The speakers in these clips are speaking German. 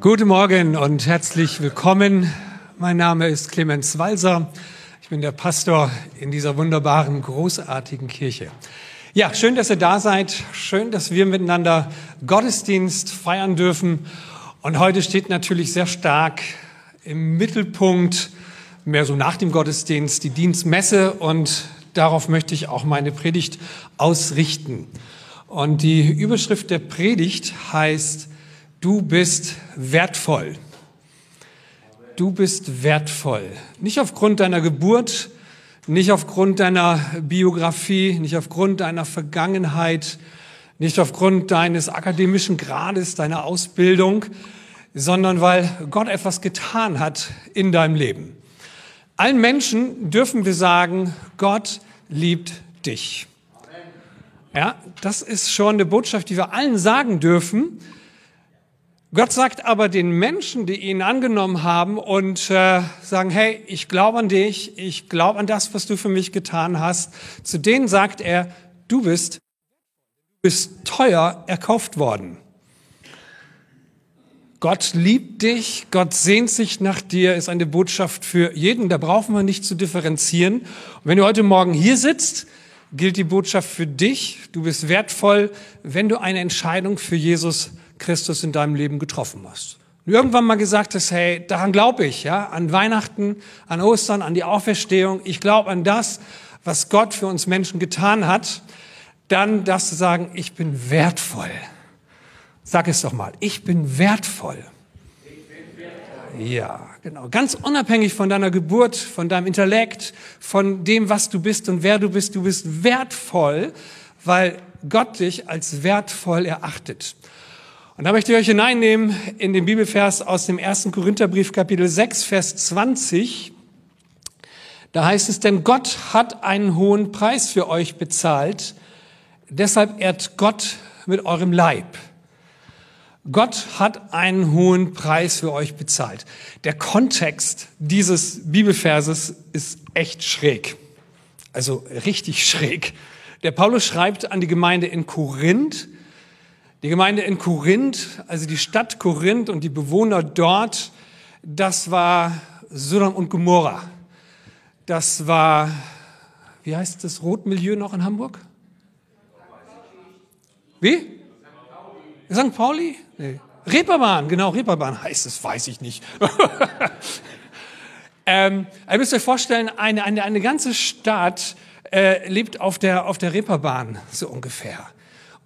Guten Morgen und herzlich willkommen. Mein Name ist Clemens Walser. Ich bin der Pastor in dieser wunderbaren, großartigen Kirche. Ja, schön, dass ihr da seid. Schön, dass wir miteinander Gottesdienst feiern dürfen. Und heute steht natürlich sehr stark im Mittelpunkt, mehr so nach dem Gottesdienst, die Dienstmesse. Und darauf möchte ich auch meine Predigt ausrichten. Und die Überschrift der Predigt heißt, Du bist wertvoll. Du bist wertvoll. Nicht aufgrund deiner Geburt, nicht aufgrund deiner Biografie, nicht aufgrund deiner Vergangenheit, nicht aufgrund deines akademischen Grades, deiner Ausbildung, sondern weil Gott etwas getan hat in deinem Leben. Allen Menschen dürfen wir sagen, Gott liebt dich. Ja, das ist schon eine Botschaft, die wir allen sagen dürfen. Gott sagt aber den Menschen, die ihn angenommen haben und äh, sagen, hey, ich glaube an dich, ich glaube an das, was du für mich getan hast, zu denen sagt er, du bist, bist teuer erkauft worden. Gott liebt dich, Gott sehnt sich nach dir, ist eine Botschaft für jeden, da brauchen wir nicht zu differenzieren. Und wenn du heute Morgen hier sitzt, gilt die Botschaft für dich, du bist wertvoll, wenn du eine Entscheidung für Jesus Christus in deinem Leben getroffen hast. Und irgendwann mal gesagt hast, hey, daran glaube ich, ja, an Weihnachten, an Ostern, an die Auferstehung. Ich glaube an das, was Gott für uns Menschen getan hat. Dann darfst du sagen, ich bin wertvoll. Sag es doch mal, ich bin wertvoll. Ja, genau. Ganz unabhängig von deiner Geburt, von deinem Intellekt, von dem, was du bist und wer du bist. Du bist wertvoll, weil Gott dich als wertvoll erachtet. Und da möchte ich euch hineinnehmen in den Bibelvers aus dem ersten Korintherbrief Kapitel 6, Vers 20. Da heißt es, denn Gott hat einen hohen Preis für euch bezahlt, deshalb ehrt Gott mit eurem Leib. Gott hat einen hohen Preis für euch bezahlt. Der Kontext dieses Bibelverses ist echt schräg. Also richtig schräg. Der Paulus schreibt an die Gemeinde in Korinth, die Gemeinde in Korinth, also die Stadt Korinth und die Bewohner dort, das war Sodom und Gomorra. Das war, wie heißt das Rotmilieu noch in Hamburg? Wie? St. Pauli? Nee. Reeperbahn, genau, Reeperbahn heißt es, weiß ich nicht. ähm, ihr müsst euch vorstellen, eine, eine, eine ganze Stadt äh, lebt auf der, auf der Reeperbahn, so ungefähr.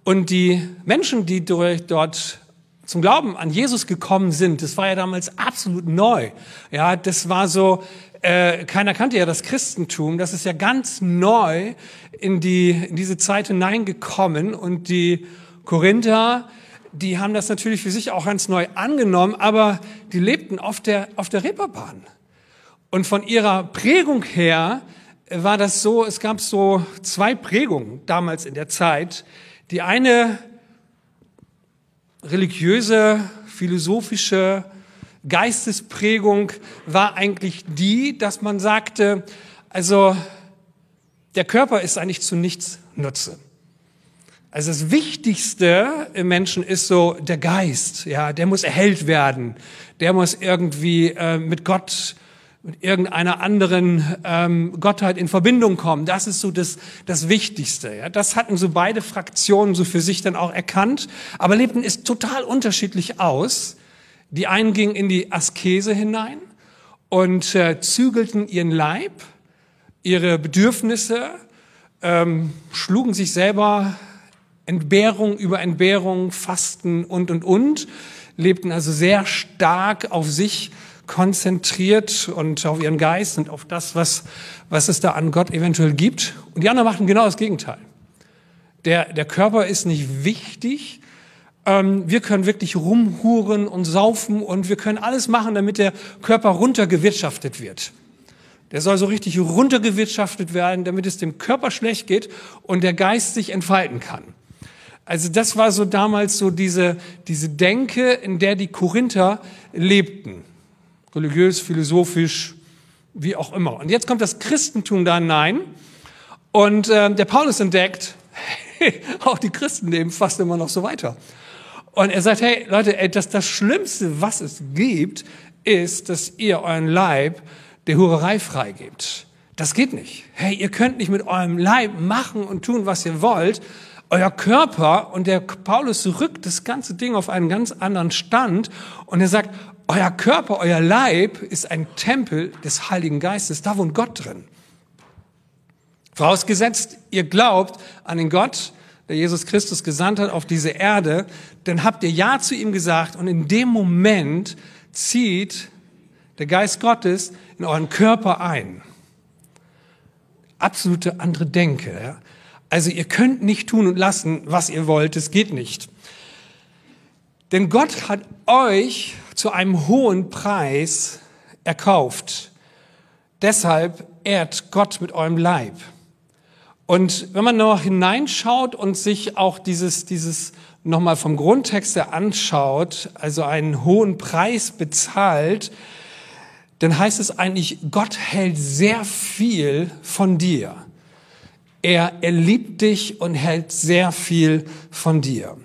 Und die Menschen, die durch dort zum Glauben an Jesus gekommen sind, das war ja damals absolut neu. Ja, das war so, äh, keiner kannte ja das Christentum. Das ist ja ganz neu in die in diese Zeit hineingekommen und die Korinther, die haben das natürlich für sich auch ganz neu angenommen, aber die lebten auf der auf der Reeperbahn. Und von ihrer Prägung her war das so, es gab so zwei Prägungen damals in der Zeit. Die eine religiöse, philosophische Geistesprägung war eigentlich die, dass man sagte, also der Körper ist eigentlich zu nichts Nutze. Also das Wichtigste im Menschen ist so der Geist, ja, der muss erhellt werden, der muss irgendwie äh, mit Gott mit irgendeiner anderen ähm, Gottheit in Verbindung kommen. Das ist so das, das Wichtigste. Ja? Das hatten so beide Fraktionen so für sich dann auch erkannt, aber lebten es total unterschiedlich aus. Die einen gingen in die Askese hinein und äh, zügelten ihren Leib, ihre Bedürfnisse, ähm, schlugen sich selber Entbehrung über Entbehrung, Fasten und, und, und, lebten also sehr stark auf sich konzentriert und auf ihren Geist und auf das, was, was es da an Gott eventuell gibt. Und die anderen machten genau das Gegenteil. Der, der Körper ist nicht wichtig. Ähm, wir können wirklich rumhuren und saufen und wir können alles machen, damit der Körper runtergewirtschaftet wird. Der soll so richtig runtergewirtschaftet werden, damit es dem Körper schlecht geht und der Geist sich entfalten kann. Also das war so damals so diese, diese Denke, in der die Korinther lebten religiös, philosophisch, wie auch immer. Und jetzt kommt das Christentum da hinein und äh, der Paulus entdeckt, auch die Christen leben fast immer noch so weiter. Und er sagt, hey Leute, ey, das, das Schlimmste, was es gibt, ist, dass ihr euren Leib der Hurerei freigebt. Das geht nicht. Hey, ihr könnt nicht mit eurem Leib machen und tun, was ihr wollt. Euer Körper und der Paulus rückt das ganze Ding auf einen ganz anderen Stand und er sagt, euer Körper, euer Leib ist ein Tempel des Heiligen Geistes. Da wohnt Gott drin. Vorausgesetzt, ihr glaubt an den Gott, der Jesus Christus gesandt hat auf diese Erde, dann habt ihr Ja zu ihm gesagt und in dem Moment zieht der Geist Gottes in euren Körper ein. Absolute andere Denke. Ja? Also ihr könnt nicht tun und lassen, was ihr wollt, es geht nicht. Denn Gott hat euch zu einem hohen Preis erkauft. Deshalb ehrt Gott mit eurem Leib. Und wenn man noch hineinschaut und sich auch dieses, dieses nochmal vom Grundtext her anschaut, also einen hohen Preis bezahlt, dann heißt es eigentlich, Gott hält sehr viel von dir. Er, er liebt dich und hält sehr viel von dir.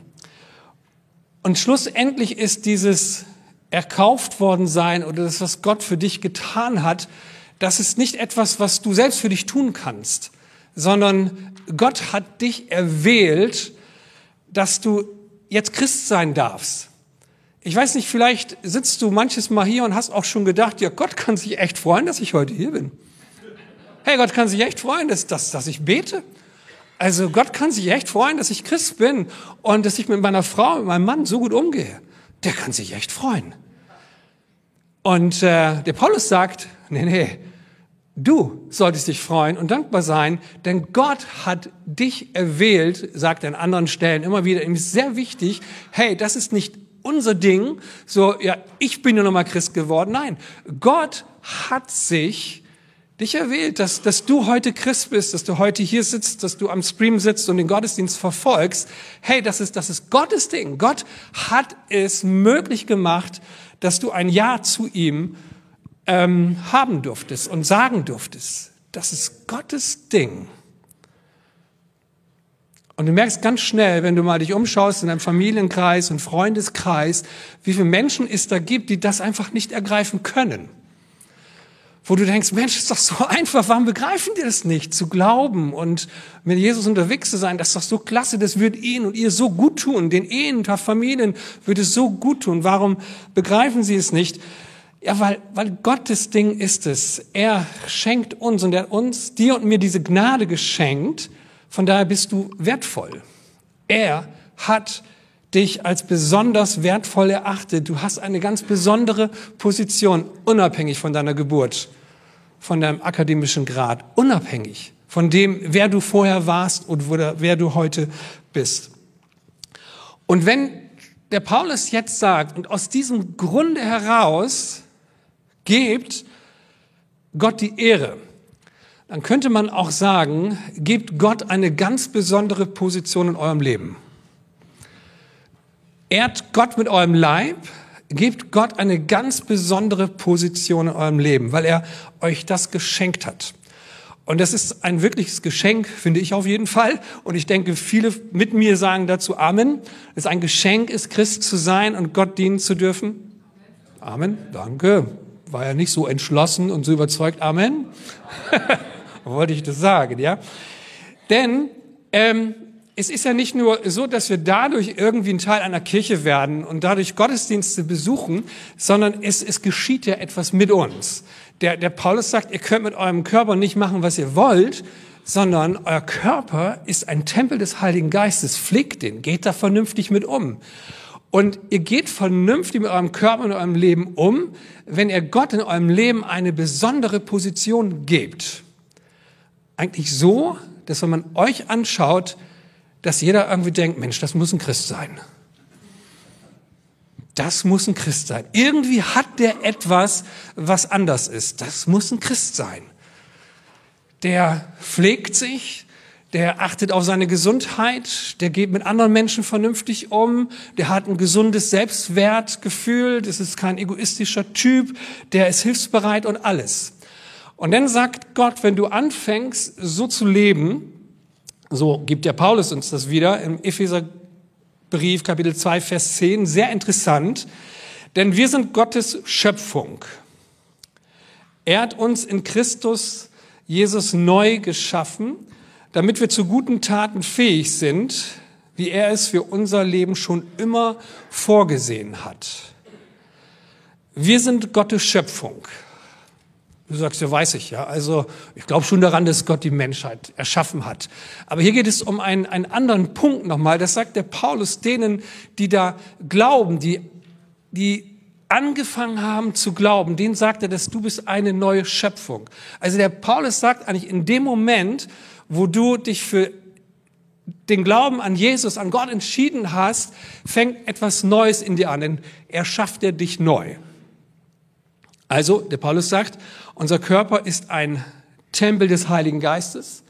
Und schlussendlich ist dieses erkauft worden sein oder das, was Gott für dich getan hat, das ist nicht etwas, was du selbst für dich tun kannst sondern Gott hat dich erwählt, dass du jetzt Christ sein darfst. Ich weiß nicht, vielleicht sitzt du manches Mal hier und hast auch schon gedacht, ja, Gott kann sich echt freuen, dass ich heute hier bin. Hey, Gott kann sich echt freuen, dass, dass, dass ich bete. Also Gott kann sich echt freuen, dass ich Christ bin und dass ich mit meiner Frau, mit meinem Mann so gut umgehe. Der kann sich echt freuen. Und äh, der Paulus sagt, nee, nee, Du solltest dich freuen und dankbar sein, denn Gott hat dich erwählt, sagt er an anderen Stellen immer wieder. Ihm ist sehr wichtig, hey, das ist nicht unser Ding, so, ja, ich bin ja nochmal Christ geworden. Nein, Gott hat sich dich erwählt, dass, dass du heute Christ bist, dass du heute hier sitzt, dass du am Stream sitzt und den Gottesdienst verfolgst. Hey, das ist, das ist Gottes Ding. Gott hat es möglich gemacht, dass du ein Ja zu ihm ähm, haben durftest und sagen durftest. Das ist Gottes Ding. Und du merkst ganz schnell, wenn du mal dich umschaust in deinem Familienkreis und Freundeskreis, wie viele Menschen es da gibt, die das einfach nicht ergreifen können. Wo du denkst, Mensch, ist doch so einfach, warum begreifen die das nicht? Zu glauben und mit Jesus unterwegs zu sein, das ist doch so klasse, das wird ihnen und ihr so gut tun. Den Ehen und Familien würde es so gut tun. Warum begreifen sie es nicht? Ja, weil, weil Gottes Ding ist es. Er schenkt uns und er hat uns, dir und mir diese Gnade geschenkt. Von daher bist du wertvoll. Er hat dich als besonders wertvoll erachtet. Du hast eine ganz besondere Position, unabhängig von deiner Geburt, von deinem akademischen Grad, unabhängig von dem, wer du vorher warst und wer du heute bist. Und wenn der Paulus jetzt sagt, und aus diesem Grunde heraus gebt Gott die Ehre, dann könnte man auch sagen, gebt Gott eine ganz besondere Position in eurem Leben. Ehrt Gott mit eurem Leib, gebt Gott eine ganz besondere Position in eurem Leben, weil er euch das geschenkt hat. Und das ist ein wirkliches Geschenk, finde ich auf jeden Fall. Und ich denke, viele mit mir sagen dazu Amen. Es ist ein Geschenk ist, Christ zu sein und Gott dienen zu dürfen. Amen. Danke war ja nicht so entschlossen und so überzeugt. Amen. Wollte ich das sagen, ja? Denn ähm, es ist ja nicht nur so, dass wir dadurch irgendwie ein Teil einer Kirche werden und dadurch Gottesdienste besuchen, sondern es, es geschieht ja etwas mit uns. Der, der Paulus sagt, ihr könnt mit eurem Körper nicht machen, was ihr wollt, sondern euer Körper ist ein Tempel des Heiligen Geistes. Pflegt den, geht da vernünftig mit um. Und ihr geht vernünftig mit eurem Körper und eurem Leben um, wenn ihr Gott in eurem Leben eine besondere Position gebt. Eigentlich so, dass wenn man euch anschaut, dass jeder irgendwie denkt, Mensch, das muss ein Christ sein. Das muss ein Christ sein. Irgendwie hat der etwas, was anders ist. Das muss ein Christ sein. Der pflegt sich, der achtet auf seine Gesundheit, der geht mit anderen Menschen vernünftig um, der hat ein gesundes Selbstwertgefühl, das ist kein egoistischer Typ, der ist hilfsbereit und alles. Und dann sagt Gott, wenn du anfängst, so zu leben, so gibt der Paulus uns das wieder im Epheser Brief, Kapitel 2, Vers 10, sehr interessant, denn wir sind Gottes Schöpfung. Er hat uns in Christus Jesus neu geschaffen, damit wir zu guten Taten fähig sind, wie er es für unser Leben schon immer vorgesehen hat. Wir sind Gottes Schöpfung. Du sagst, ja, weiß ich, ja. Also, ich glaube schon daran, dass Gott die Menschheit erschaffen hat. Aber hier geht es um einen, einen anderen Punkt nochmal. Das sagt der Paulus denen, die da glauben, die, die angefangen haben zu glauben, denen sagt er, dass du bist eine neue Schöpfung. Also der Paulus sagt eigentlich in dem Moment, wo du dich für den Glauben an Jesus, an Gott entschieden hast, fängt etwas Neues in dir an, denn er schafft er dich neu. Also, der Paulus sagt, unser Körper ist ein Tempel des Heiligen Geistes.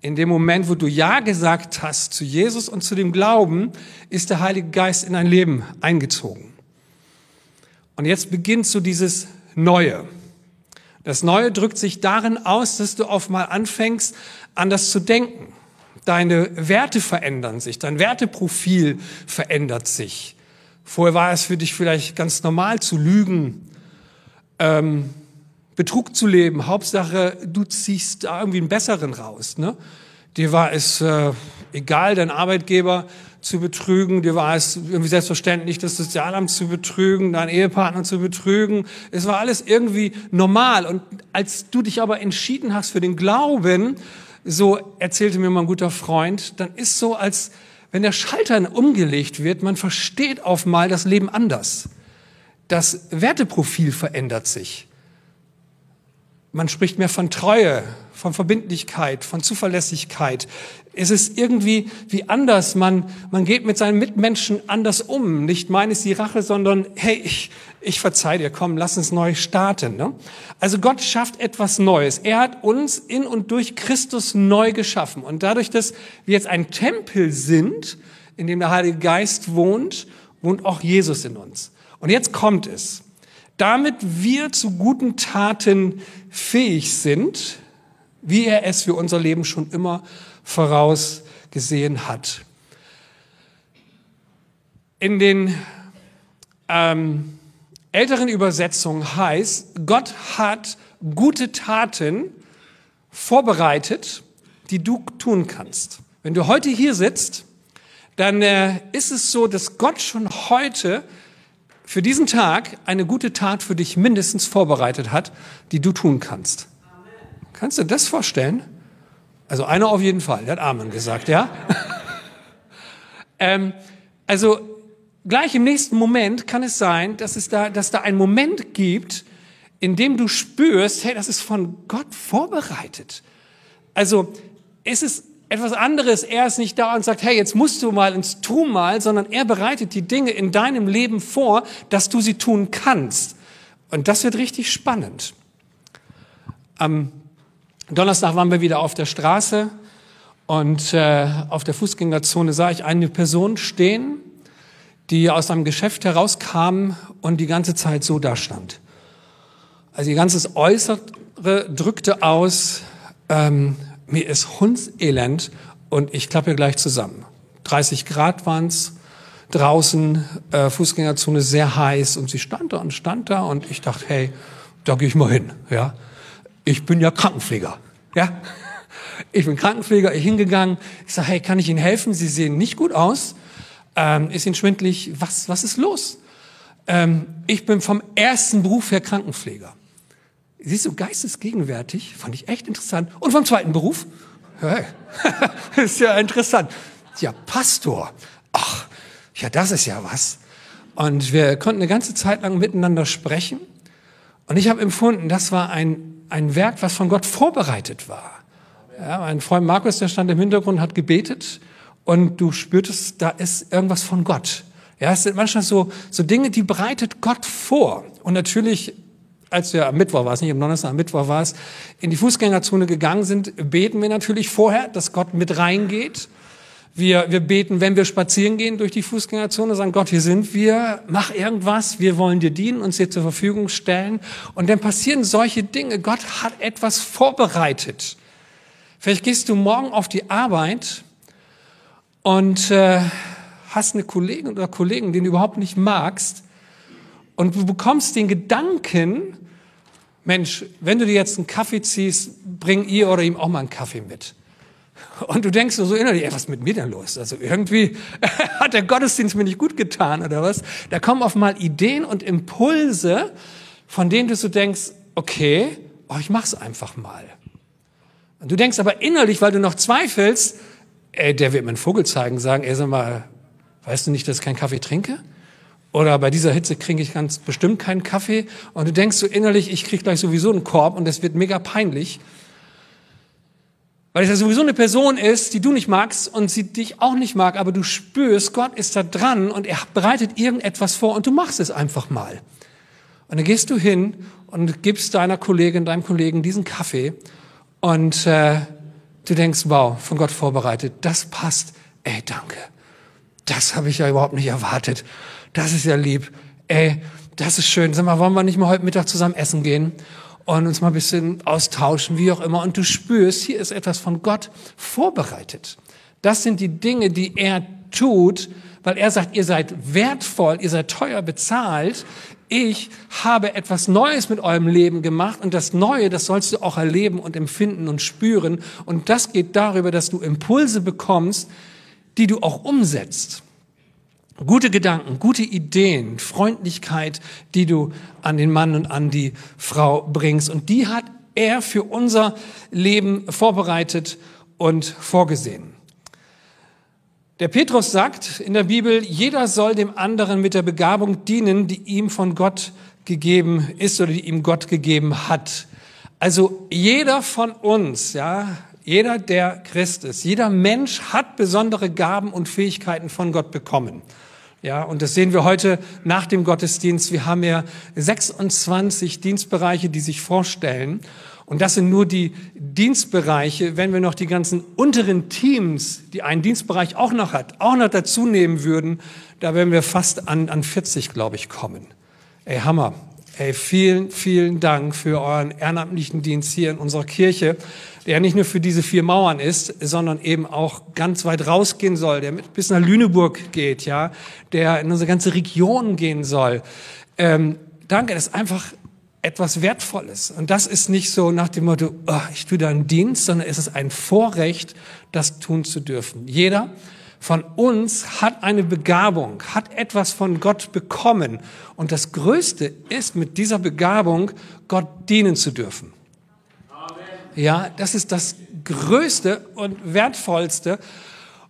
In dem Moment, wo du Ja gesagt hast zu Jesus und zu dem Glauben, ist der Heilige Geist in dein Leben eingezogen. Und jetzt beginnt so dieses Neue. Das Neue drückt sich darin aus, dass du auf mal anfängst, anders zu denken. Deine Werte verändern sich, dein Werteprofil verändert sich. Vorher war es für dich vielleicht ganz normal zu lügen, ähm, Betrug zu leben. Hauptsache, du ziehst da irgendwie einen besseren raus. Ne? Dir war es äh, egal, dein Arbeitgeber zu betrügen. Dir war es irgendwie selbstverständlich, das Sozialamt zu betrügen, deinen Ehepartner zu betrügen. Es war alles irgendwie normal. Und als du dich aber entschieden hast für den Glauben, so erzählte mir mein guter Freund, dann ist so, als wenn der Schalter umgelegt wird, man versteht auf mal das Leben anders. Das Werteprofil verändert sich. Man spricht mehr von Treue, von Verbindlichkeit, von Zuverlässigkeit. Es ist irgendwie wie anders. Man, man geht mit seinen Mitmenschen anders um. Nicht meines die Rache, sondern hey, ich, ich verzeih dir, komm, lass uns neu starten. Ne? Also Gott schafft etwas Neues. Er hat uns in und durch Christus neu geschaffen. Und dadurch, dass wir jetzt ein Tempel sind, in dem der Heilige Geist wohnt, wohnt auch Jesus in uns. Und jetzt kommt es. Damit wir zu guten Taten fähig sind, wie er es für unser Leben schon immer vorausgesehen hat. In den ähm, älteren Übersetzungen heißt, Gott hat gute Taten vorbereitet, die du tun kannst. Wenn du heute hier sitzt, dann äh, ist es so, dass Gott schon heute für diesen Tag eine gute Tat für dich mindestens vorbereitet hat, die du tun kannst. Kannst du das vorstellen? Also einer auf jeden Fall, der hat Amen gesagt, ja? ähm, also gleich im nächsten Moment kann es sein, dass es da, dass da einen Moment gibt, in dem du spürst, hey, das ist von Gott vorbereitet. Also es ist etwas anderes. Er ist nicht da und sagt, hey, jetzt musst du mal ins Tu mal, sondern er bereitet die Dinge in deinem Leben vor, dass du sie tun kannst. Und das wird richtig spannend. Am Donnerstag waren wir wieder auf der Straße und äh, auf der Fußgängerzone sah ich eine Person stehen, die aus einem Geschäft herauskam und die ganze Zeit so da stand. Also ihr ganzes Äußere drückte aus, ähm, mir ist hundselend und ich klappe gleich zusammen. 30 Grad waren's draußen, äh, Fußgängerzone sehr heiß und sie stand da und stand da und ich dachte, hey, da gehe ich mal hin. Ja, ich bin ja Krankenpfleger. Ja, ich bin Krankenpfleger, ich hingegangen. Ich sage, hey, kann ich Ihnen helfen? Sie sehen nicht gut aus. Ähm, ist Ihnen schwindlig? Was, was ist los? Ähm, ich bin vom ersten Beruf her Krankenpfleger. Sie ist so geistesgegenwärtig, fand ich echt interessant. Und vom zweiten Beruf? Hey, ist ja interessant. Ja, Pastor. Ach, ja, das ist ja was. Und wir konnten eine ganze Zeit lang miteinander sprechen. Und ich habe empfunden, das war ein, ein Werk, was von Gott vorbereitet war. Ja, mein Freund Markus, der stand im Hintergrund, hat gebetet und du spürtest, da ist irgendwas von Gott. Ja, es sind manchmal so, so Dinge, die bereitet Gott vor. Und natürlich als wir am Mittwoch war es, nicht am Donnerstag, am Mittwoch war es, in die Fußgängerzone gegangen sind, beten wir natürlich vorher, dass Gott mit reingeht. Wir, wir beten, wenn wir spazieren gehen durch die Fußgängerzone, sagen, Gott, hier sind wir, mach irgendwas, wir wollen dir dienen, uns dir zur Verfügung stellen. Und dann passieren solche Dinge. Gott hat etwas vorbereitet. Vielleicht gehst du morgen auf die Arbeit und äh, hast eine Kollegin oder Kollegen, den du überhaupt nicht magst, und du bekommst den Gedanken, Mensch, wenn du dir jetzt einen Kaffee ziehst, bring ihr oder ihm auch mal einen Kaffee mit. Und du denkst so innerlich, ey, was ist mit mir denn los? Also irgendwie hat der Gottesdienst mir nicht gut getan oder was? Da kommen auf mal Ideen und Impulse, von denen du so denkst, okay, oh, ich mach's einfach mal. Und du denkst aber innerlich, weil du noch zweifelst, ey, der wird mir einen Vogel zeigen, sagen, ey, sag mal, weißt du nicht, dass ich keinen Kaffee trinke? Oder bei dieser Hitze kriege ich ganz bestimmt keinen Kaffee. Und du denkst so innerlich, ich kriege gleich sowieso einen Korb und das wird mega peinlich. Weil es ja sowieso eine Person ist, die du nicht magst und sie dich auch nicht mag, aber du spürst, Gott ist da dran und er bereitet irgendetwas vor und du machst es einfach mal. Und dann gehst du hin und gibst deiner Kollegin, deinem Kollegen diesen Kaffee und äh, du denkst, wow, von Gott vorbereitet, das passt. Ey, danke. Das habe ich ja überhaupt nicht erwartet. Das ist ja lieb. Ey, das ist schön. Sag mal, wollen wir nicht mal heute Mittag zusammen essen gehen und uns mal ein bisschen austauschen, wie auch immer. Und du spürst, hier ist etwas von Gott vorbereitet. Das sind die Dinge, die er tut, weil er sagt, ihr seid wertvoll, ihr seid teuer bezahlt ich habe etwas Neues mit eurem Leben gemacht und das Neue, das sollst du auch erleben und empfinden und spüren. Und das geht darüber, dass du Impulse bekommst, die du auch umsetzt. Gute Gedanken, gute Ideen, Freundlichkeit, die du an den Mann und an die Frau bringst. Und die hat er für unser Leben vorbereitet und vorgesehen. Der Petrus sagt in der Bibel, jeder soll dem anderen mit der Begabung dienen, die ihm von Gott gegeben ist oder die ihm Gott gegeben hat. Also jeder von uns, ja, jeder, der Christ ist, jeder Mensch hat besondere Gaben und Fähigkeiten von Gott bekommen. Ja, und das sehen wir heute nach dem Gottesdienst. Wir haben ja 26 Dienstbereiche, die sich vorstellen. Und das sind nur die Dienstbereiche. Wenn wir noch die ganzen unteren Teams, die einen Dienstbereich auch noch hat, auch noch dazu nehmen würden, da werden wir fast an, an 40, glaube ich, kommen. Ey, Hammer. Ey, vielen, vielen Dank für euren ehrenamtlichen Dienst hier in unserer Kirche, der nicht nur für diese vier Mauern ist, sondern eben auch ganz weit rausgehen soll, der bis nach Lüneburg geht, ja, der in unsere ganze Region gehen soll. Ähm, danke, das ist einfach etwas Wertvolles. Und das ist nicht so nach dem Motto, oh, ich tue da einen Dienst, sondern es ist ein Vorrecht, das tun zu dürfen. Jeder von uns hat eine Begabung, hat etwas von Gott bekommen. Und das Größte ist, mit dieser Begabung Gott dienen zu dürfen. Ja, das ist das Größte und Wertvollste.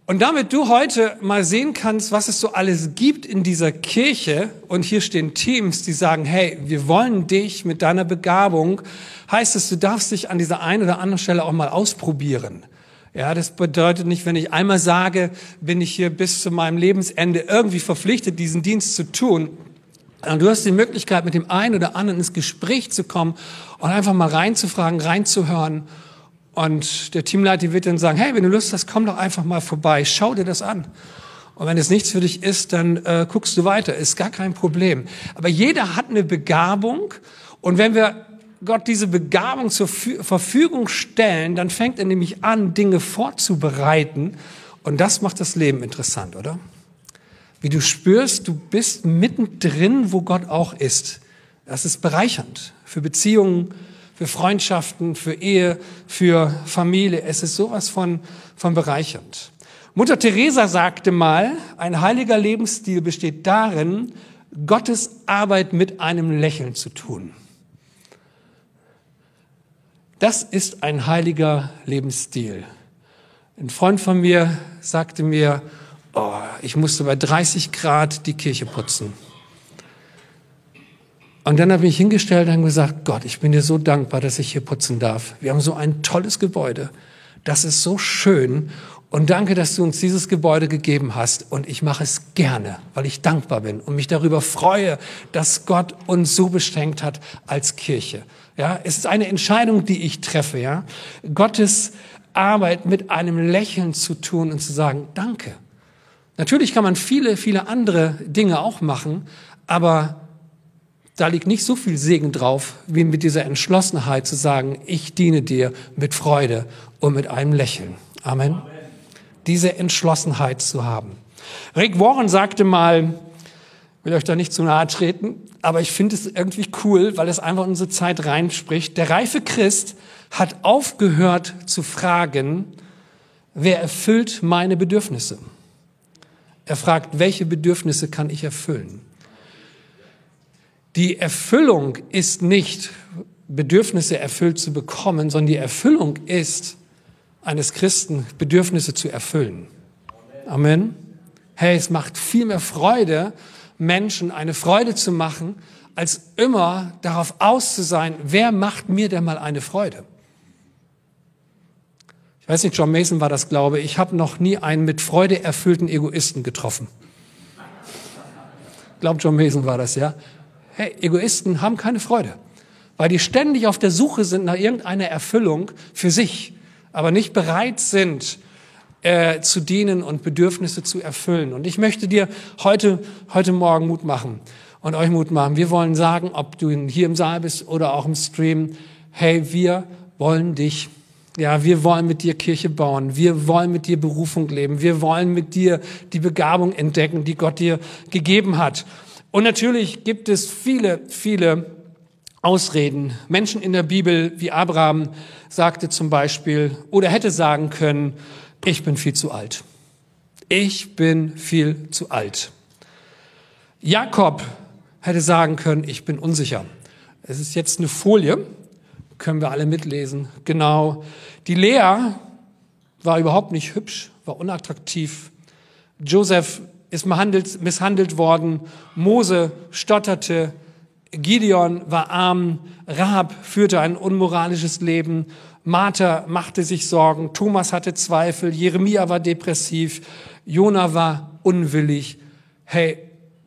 Und damit du heute mal sehen kannst, was es so alles gibt in dieser Kirche, und hier stehen Teams, die sagen, hey, wir wollen dich mit deiner Begabung, heißt es, du darfst dich an dieser einen oder anderen Stelle auch mal ausprobieren. Ja, das bedeutet nicht, wenn ich einmal sage, bin ich hier bis zu meinem Lebensende irgendwie verpflichtet, diesen Dienst zu tun. Du hast die Möglichkeit, mit dem einen oder anderen ins Gespräch zu kommen und einfach mal reinzufragen, reinzuhören und der Teamleiter wird dann sagen, hey, wenn du Lust hast, komm doch einfach mal vorbei, schau dir das an. Und wenn es nichts für dich ist, dann äh, guckst du weiter, ist gar kein Problem. Aber jeder hat eine Begabung und wenn wir Gott diese Begabung zur Verfügung stellen, dann fängt er nämlich an, Dinge vorzubereiten und das macht das Leben interessant, oder? Wie du spürst, du bist mittendrin, wo Gott auch ist. Das ist bereichernd für Beziehungen, für Freundschaften, für Ehe, für Familie. Es ist sowas von, von bereichernd. Mutter Teresa sagte mal, ein heiliger Lebensstil besteht darin, Gottes Arbeit mit einem Lächeln zu tun. Das ist ein heiliger Lebensstil. Ein Freund von mir sagte mir, oh, ich musste bei 30 Grad die Kirche putzen. Und dann habe ich mich hingestellt und gesagt, Gott, ich bin dir so dankbar, dass ich hier putzen darf. Wir haben so ein tolles Gebäude. Das ist so schön. Und danke, dass du uns dieses Gebäude gegeben hast. Und ich mache es gerne, weil ich dankbar bin und mich darüber freue, dass Gott uns so beschränkt hat als Kirche. Ja, es ist eine Entscheidung, die ich treffe, ja. Gottes Arbeit mit einem Lächeln zu tun und zu sagen, danke. Natürlich kann man viele, viele andere Dinge auch machen, aber da liegt nicht so viel Segen drauf, wie mit dieser Entschlossenheit zu sagen, ich diene dir mit Freude und mit einem Lächeln. Amen. Diese Entschlossenheit zu haben. Rick Warren sagte mal, will euch da nicht zu nahe treten, aber ich finde es irgendwie cool, weil es einfach in unsere Zeit reinspricht. Der reife Christ hat aufgehört zu fragen, wer erfüllt meine Bedürfnisse? Er fragt, welche Bedürfnisse kann ich erfüllen? Die Erfüllung ist nicht, Bedürfnisse erfüllt zu bekommen, sondern die Erfüllung ist, eines Christen Bedürfnisse zu erfüllen. Amen. Hey, es macht viel mehr Freude, Menschen eine Freude zu machen, als immer darauf aus zu sein, wer macht mir denn mal eine Freude? Ich weiß nicht, John Mason war das, glaube ich. Ich habe noch nie einen mit Freude erfüllten Egoisten getroffen. Ich glaube, John Mason war das, ja. Hey, Egoisten haben keine Freude, weil die ständig auf der Suche sind nach irgendeiner Erfüllung für sich, aber nicht bereit sind, äh, zu dienen und Bedürfnisse zu erfüllen. Und ich möchte dir heute, heute Morgen Mut machen und euch Mut machen. Wir wollen sagen, ob du hier im Saal bist oder auch im Stream, hey, wir wollen dich ja, wir wollen mit dir Kirche bauen. Wir wollen mit dir Berufung leben. Wir wollen mit dir die Begabung entdecken, die Gott dir gegeben hat. Und natürlich gibt es viele, viele Ausreden. Menschen in der Bibel, wie Abraham sagte zum Beispiel, oder hätte sagen können, ich bin viel zu alt. Ich bin viel zu alt. Jakob hätte sagen können, ich bin unsicher. Es ist jetzt eine Folie, können wir alle mitlesen. Genau. Die Lea war überhaupt nicht hübsch, war unattraktiv. Joseph ist misshandelt, misshandelt worden. Mose stotterte. Gideon war arm. Rahab führte ein unmoralisches Leben. Martha machte sich Sorgen, Thomas hatte Zweifel, Jeremia war depressiv, Jona war unwillig. Hey,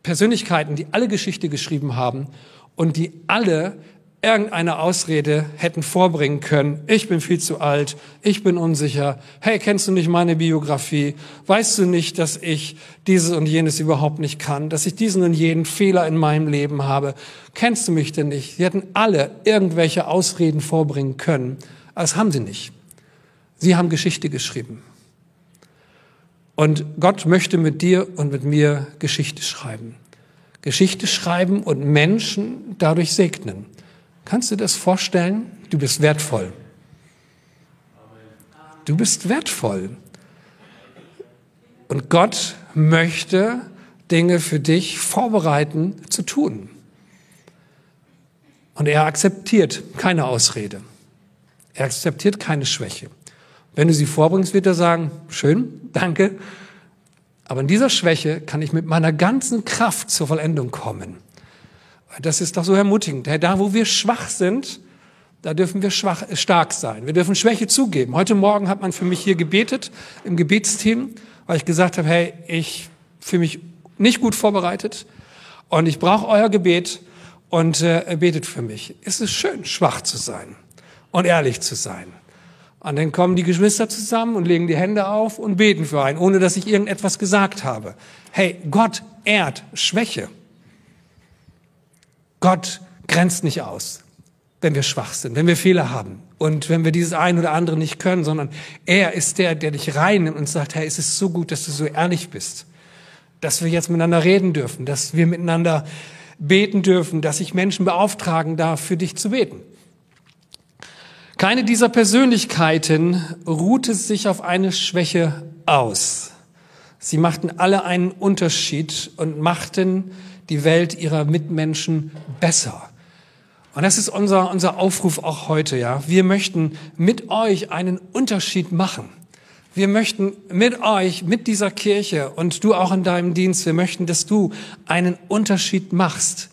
Persönlichkeiten, die alle Geschichte geschrieben haben und die alle irgendeine Ausrede hätten vorbringen können. Ich bin viel zu alt, ich bin unsicher. Hey, kennst du nicht meine Biografie? Weißt du nicht, dass ich dieses und jenes überhaupt nicht kann, dass ich diesen und jenen Fehler in meinem Leben habe? Kennst du mich denn nicht? Sie hätten alle irgendwelche Ausreden vorbringen können. Das haben sie nicht. Sie haben Geschichte geschrieben. Und Gott möchte mit dir und mit mir Geschichte schreiben. Geschichte schreiben und Menschen dadurch segnen. Kannst du das vorstellen? Du bist wertvoll. Du bist wertvoll. Und Gott möchte Dinge für dich vorbereiten zu tun. Und er akzeptiert keine Ausrede. Er akzeptiert keine Schwäche. Wenn du sie vorbringst, wird er sagen, schön, danke, aber in dieser Schwäche kann ich mit meiner ganzen Kraft zur Vollendung kommen. Das ist doch so ermutigend. Da, wo wir schwach sind, da dürfen wir schwach, stark sein. Wir dürfen Schwäche zugeben. Heute Morgen hat man für mich hier gebetet im Gebetsteam, weil ich gesagt habe, hey, ich fühle mich nicht gut vorbereitet und ich brauche euer Gebet und äh, betet für mich. Es ist schön, schwach zu sein und ehrlich zu sein. Und dann kommen die Geschwister zusammen und legen die Hände auf und beten für einen, ohne dass ich irgendetwas gesagt habe. Hey, Gott ehrt Schwäche. Gott grenzt nicht aus, wenn wir schwach sind, wenn wir Fehler haben und wenn wir dieses ein oder andere nicht können, sondern er ist der, der dich reinnimmt und sagt, hey, es ist so gut, dass du so ehrlich bist, dass wir jetzt miteinander reden dürfen, dass wir miteinander beten dürfen, dass ich Menschen beauftragen darf, für dich zu beten. Keine dieser Persönlichkeiten ruhte sich auf eine Schwäche aus. Sie machten alle einen Unterschied und machten die Welt ihrer Mitmenschen besser. Und das ist unser, unser Aufruf auch heute, ja. Wir möchten mit euch einen Unterschied machen. Wir möchten mit euch, mit dieser Kirche und du auch in deinem Dienst, wir möchten, dass du einen Unterschied machst.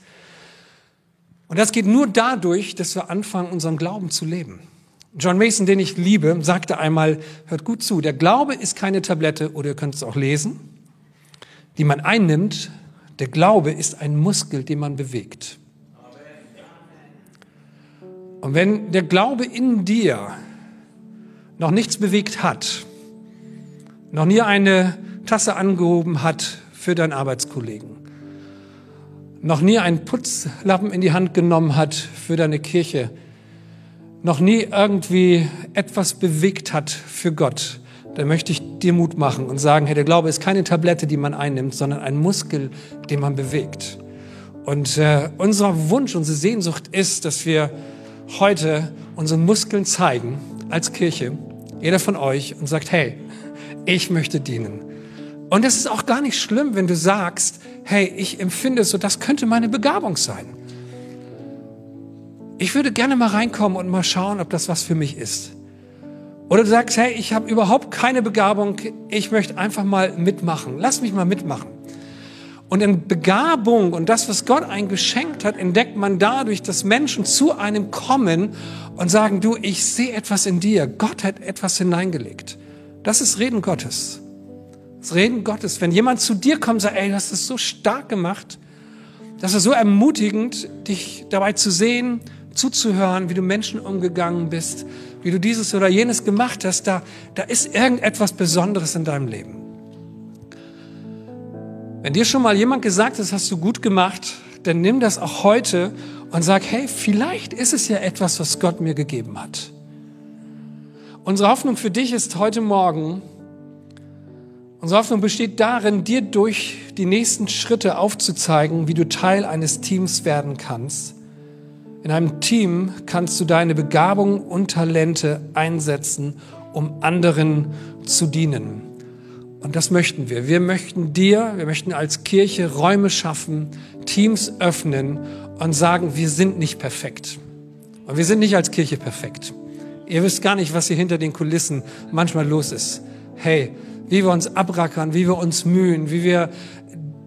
Und das geht nur dadurch, dass wir anfangen, unseren Glauben zu leben. John Mason, den ich liebe, sagte einmal, hört gut zu, der Glaube ist keine Tablette, oder ihr könnt es auch lesen, die man einnimmt. Der Glaube ist ein Muskel, den man bewegt. Und wenn der Glaube in dir noch nichts bewegt hat, noch nie eine Tasse angehoben hat für deinen Arbeitskollegen, noch nie einen Putzlappen in die Hand genommen hat für deine Kirche, noch nie irgendwie etwas bewegt hat für Gott, dann möchte ich dir Mut machen und sagen, hey, der Glaube ist keine Tablette, die man einnimmt, sondern ein Muskel, den man bewegt. Und äh, unser Wunsch, unsere Sehnsucht ist, dass wir heute unsere Muskeln zeigen als Kirche, jeder von euch, und sagt, hey, ich möchte dienen. Und es ist auch gar nicht schlimm, wenn du sagst, hey, ich empfinde so, das könnte meine Begabung sein. Ich würde gerne mal reinkommen und mal schauen, ob das was für mich ist. Oder du sagst, hey, ich habe überhaupt keine Begabung, ich möchte einfach mal mitmachen. Lass mich mal mitmachen. Und in Begabung und das, was Gott einem geschenkt hat, entdeckt man dadurch, dass Menschen zu einem kommen und sagen, du, ich sehe etwas in dir. Gott hat etwas hineingelegt. Das ist Reden Gottes. Das Reden Gottes. Wenn jemand zu dir kommt und sagt, ey, du hast es so stark gemacht, das ist so ermutigend, dich dabei zu sehen, zuzuhören, wie du Menschen umgegangen bist, wie du dieses oder jenes gemacht hast, da, da ist irgendetwas Besonderes in deinem Leben. Wenn dir schon mal jemand gesagt hat, das hast du gut gemacht, dann nimm das auch heute und sag, hey, vielleicht ist es ja etwas, was Gott mir gegeben hat. Unsere Hoffnung für dich ist heute Morgen, Unsere Hoffnung besteht darin, dir durch die nächsten Schritte aufzuzeigen, wie du Teil eines Teams werden kannst. In einem Team kannst du deine Begabungen und Talente einsetzen, um anderen zu dienen. Und das möchten wir. Wir möchten dir, wir möchten als Kirche Räume schaffen, Teams öffnen und sagen, wir sind nicht perfekt. Und wir sind nicht als Kirche perfekt. Ihr wisst gar nicht, was hier hinter den Kulissen manchmal los ist. Hey, wie wir uns abrackern, wie wir uns mühen, wie wir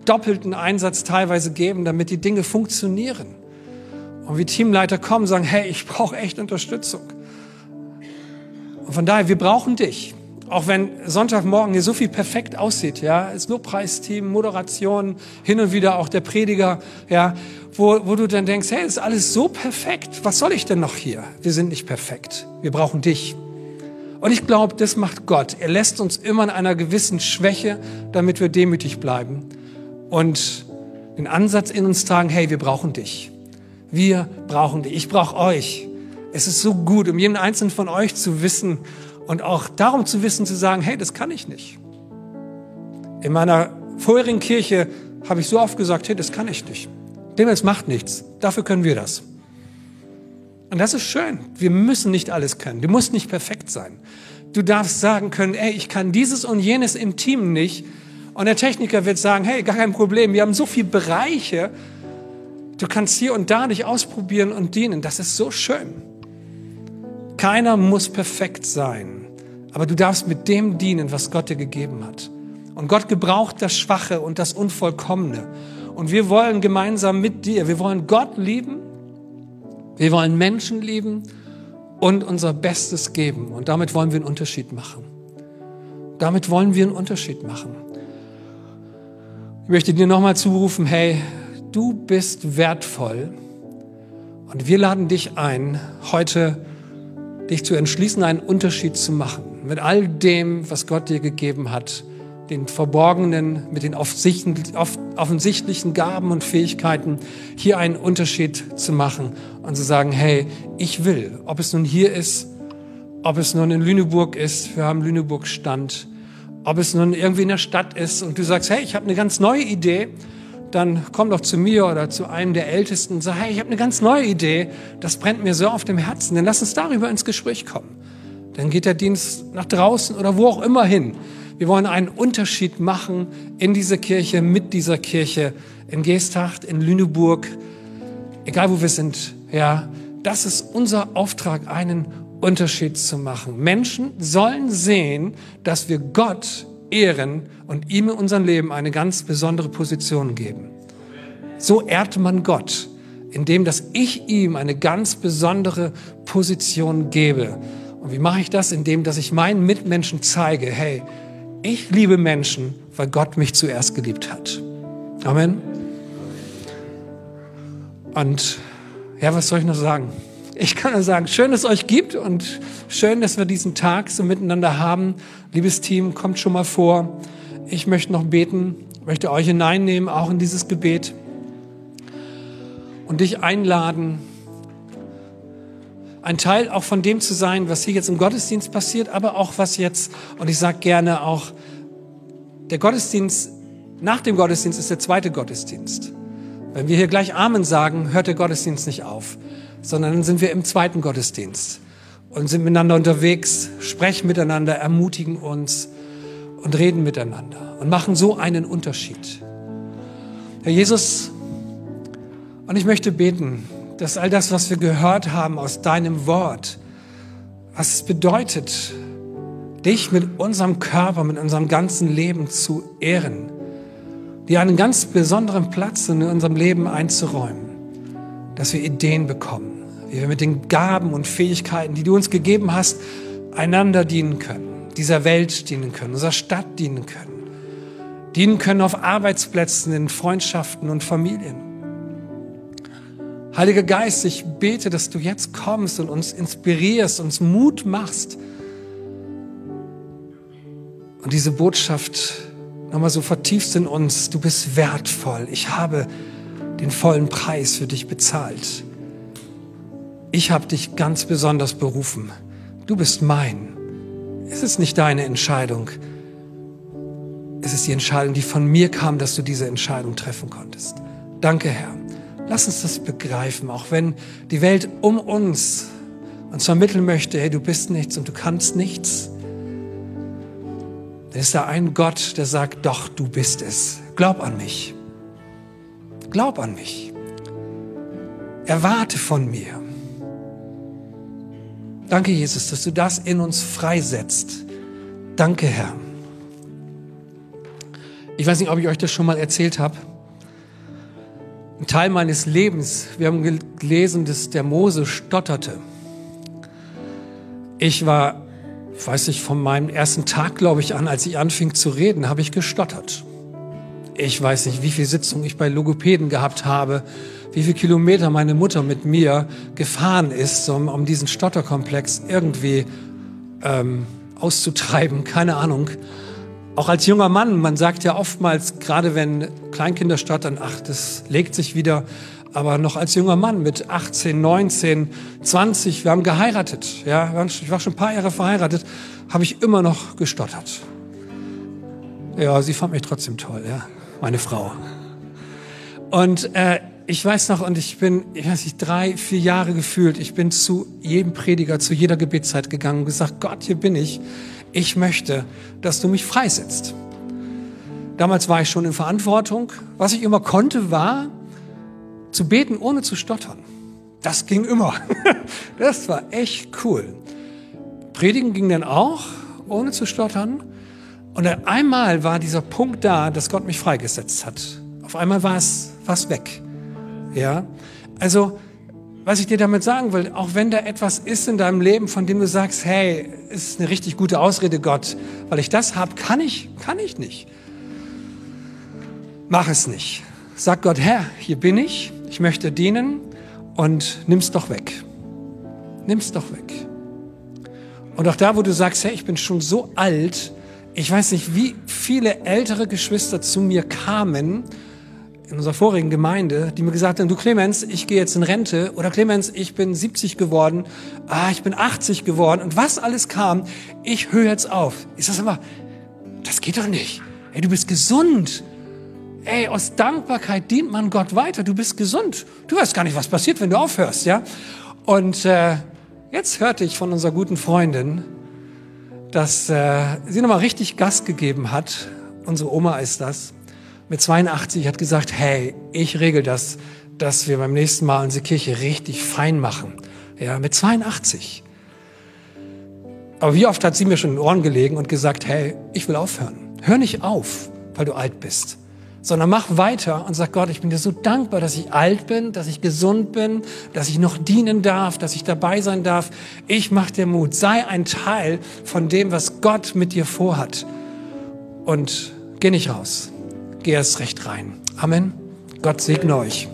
doppelten Einsatz teilweise geben, damit die Dinge funktionieren. Und wie Teamleiter kommen sagen, hey, ich brauche echt Unterstützung. Und von daher, wir brauchen dich. Auch wenn Sonntagmorgen hier so viel perfekt aussieht, ja, das Lobpreisteam, Moderation, hin und wieder auch der Prediger, ja, wo, wo du dann denkst, hey, ist alles so perfekt, was soll ich denn noch hier? Wir sind nicht perfekt. Wir brauchen dich. Und ich glaube, das macht Gott. Er lässt uns immer in einer gewissen Schwäche, damit wir demütig bleiben und den Ansatz in uns tragen, hey, wir brauchen dich. Wir brauchen dich. Ich brauche euch. Es ist so gut, um jeden einzelnen von euch zu wissen und auch darum zu wissen, zu sagen, hey, das kann ich nicht. In meiner vorherigen Kirche habe ich so oft gesagt, hey, das kann ich nicht. Dem jetzt macht nichts. Dafür können wir das. Und das ist schön. Wir müssen nicht alles können. Du musst nicht perfekt sein. Du darfst sagen können, ey, ich kann dieses und jenes im Team nicht. Und der Techniker wird sagen, hey, gar kein Problem. Wir haben so viele Bereiche. Du kannst hier und da dich ausprobieren und dienen. Das ist so schön. Keiner muss perfekt sein. Aber du darfst mit dem dienen, was Gott dir gegeben hat. Und Gott gebraucht das Schwache und das Unvollkommene. Und wir wollen gemeinsam mit dir, wir wollen Gott lieben wir wollen Menschen lieben und unser Bestes geben. Und damit wollen wir einen Unterschied machen. Damit wollen wir einen Unterschied machen. Ich möchte dir nochmal zurufen, hey, du bist wertvoll. Und wir laden dich ein, heute dich zu entschließen, einen Unterschied zu machen. Mit all dem, was Gott dir gegeben hat den verborgenen, mit den offensichtlichen Gaben und Fähigkeiten hier einen Unterschied zu machen und zu sagen, hey, ich will, ob es nun hier ist, ob es nun in Lüneburg ist, wir haben Lüneburg Stand, ob es nun irgendwie in der Stadt ist und du sagst, hey, ich habe eine ganz neue Idee, dann komm doch zu mir oder zu einem der Ältesten und sag, hey, ich habe eine ganz neue Idee, das brennt mir so auf dem Herzen, dann lass uns darüber ins Gespräch kommen. Dann geht der Dienst nach draußen oder wo auch immer hin. Wir wollen einen Unterschied machen in dieser Kirche, mit dieser Kirche, in Geesthacht, in Lüneburg, egal wo wir sind. Ja, das ist unser Auftrag, einen Unterschied zu machen. Menschen sollen sehen, dass wir Gott ehren und ihm in unserem Leben eine ganz besondere Position geben. So ehrt man Gott, indem dass ich ihm eine ganz besondere Position gebe. Und wie mache ich das? Indem dass ich meinen Mitmenschen zeige, hey, ich liebe Menschen, weil Gott mich zuerst geliebt hat. Amen. Und ja, was soll ich noch sagen? Ich kann nur sagen, schön, dass es euch gibt und schön, dass wir diesen Tag so miteinander haben. Liebes Team, kommt schon mal vor. Ich möchte noch beten, möchte euch hineinnehmen, auch in dieses Gebet und dich einladen, ein Teil auch von dem zu sein, was hier jetzt im Gottesdienst passiert, aber auch was jetzt, und ich sage gerne auch, der Gottesdienst, nach dem Gottesdienst ist der zweite Gottesdienst. Wenn wir hier gleich Amen sagen, hört der Gottesdienst nicht auf, sondern dann sind wir im zweiten Gottesdienst und sind miteinander unterwegs, sprechen miteinander, ermutigen uns und reden miteinander und machen so einen Unterschied. Herr Jesus, und ich möchte beten, dass all das, was wir gehört haben aus deinem Wort, was es bedeutet, dich mit unserem Körper, mit unserem ganzen Leben zu ehren, dir einen ganz besonderen Platz in unserem Leben einzuräumen, dass wir Ideen bekommen, wie wir mit den Gaben und Fähigkeiten, die du uns gegeben hast, einander dienen können, dieser Welt dienen können, unserer Stadt dienen können, dienen können auf Arbeitsplätzen, in Freundschaften und Familien. Heiliger Geist, ich bete, dass du jetzt kommst und uns inspirierst, uns Mut machst und diese Botschaft nochmal so vertiefst in uns. Du bist wertvoll. Ich habe den vollen Preis für dich bezahlt. Ich habe dich ganz besonders berufen. Du bist mein. Es ist nicht deine Entscheidung. Es ist die Entscheidung, die von mir kam, dass du diese Entscheidung treffen konntest. Danke, Herr. Lass uns das begreifen, auch wenn die Welt um uns uns vermitteln möchte, hey, du bist nichts und du kannst nichts. Dann ist da ein Gott, der sagt, doch, du bist es. Glaub an mich. Glaub an mich. Erwarte von mir. Danke, Jesus, dass du das in uns freisetzt. Danke, Herr. Ich weiß nicht, ob ich euch das schon mal erzählt habe ein Teil meines Lebens, wir haben gelesen, dass der Mose stotterte. Ich war, weiß ich, von meinem ersten Tag, glaube ich, an, als ich anfing zu reden, habe ich gestottert. Ich weiß nicht, wie viele Sitzungen ich bei Logopäden gehabt habe, wie viele Kilometer meine Mutter mit mir gefahren ist, um, um diesen Stotterkomplex irgendwie ähm, auszutreiben, keine Ahnung. Auch als junger Mann, man sagt ja oftmals, gerade wenn Kleinkinder stottern, ach, das legt sich wieder. Aber noch als junger Mann mit 18, 19, 20, wir haben geheiratet. Ja, ich war schon ein paar Jahre verheiratet, habe ich immer noch gestottert. Ja, sie fand mich trotzdem toll, ja, meine Frau. Und äh, ich weiß noch, und ich bin, ich weiß nicht, drei, vier Jahre gefühlt, ich bin zu jedem Prediger, zu jeder Gebetszeit gegangen und gesagt, Gott, hier bin ich ich möchte, dass du mich freisetzt. Damals war ich schon in Verantwortung. Was ich immer konnte, war zu beten, ohne zu stottern. Das ging immer. Das war echt cool. Predigen ging dann auch, ohne zu stottern. Und einmal war dieser Punkt da, dass Gott mich freigesetzt hat. Auf einmal war es, war es weg. Ja. Also, was ich dir damit sagen will, auch wenn da etwas ist in deinem Leben, von dem du sagst, hey, ist eine richtig gute Ausrede, Gott, weil ich das habe, kann ich, kann ich nicht. Mach es nicht. Sag Gott, Herr, hier bin ich, ich möchte dienen und nimm's doch weg. Nimm's doch weg. Und auch da, wo du sagst, hey, ich bin schon so alt, ich weiß nicht, wie viele ältere Geschwister zu mir kamen in unserer vorigen Gemeinde, die mir gesagt haben, du Clemens, ich gehe jetzt in Rente oder Clemens, ich bin 70 geworden, ah, ich bin 80 geworden und was alles kam, ich höre jetzt auf. Ich sage immer, das geht doch nicht. Ey, du bist gesund. Ey, aus Dankbarkeit dient man Gott weiter. Du bist gesund. Du weißt gar nicht, was passiert, wenn du aufhörst, ja? Und äh, jetzt hörte ich von unserer guten Freundin, dass äh, sie nochmal richtig Gas gegeben hat. Unsere Oma ist das mit 82 hat gesagt, hey, ich regel das, dass wir beim nächsten Mal unsere Kirche richtig fein machen. Ja, mit 82. Aber wie oft hat sie mir schon in den Ohren gelegen und gesagt, hey, ich will aufhören. Hör nicht auf, weil du alt bist, sondern mach weiter und sag Gott, ich bin dir so dankbar, dass ich alt bin, dass ich gesund bin, dass ich noch dienen darf, dass ich dabei sein darf. Ich mach dir Mut. Sei ein Teil von dem, was Gott mit dir vorhat. Und geh nicht raus geh erst recht rein. Amen. Gott segne euch.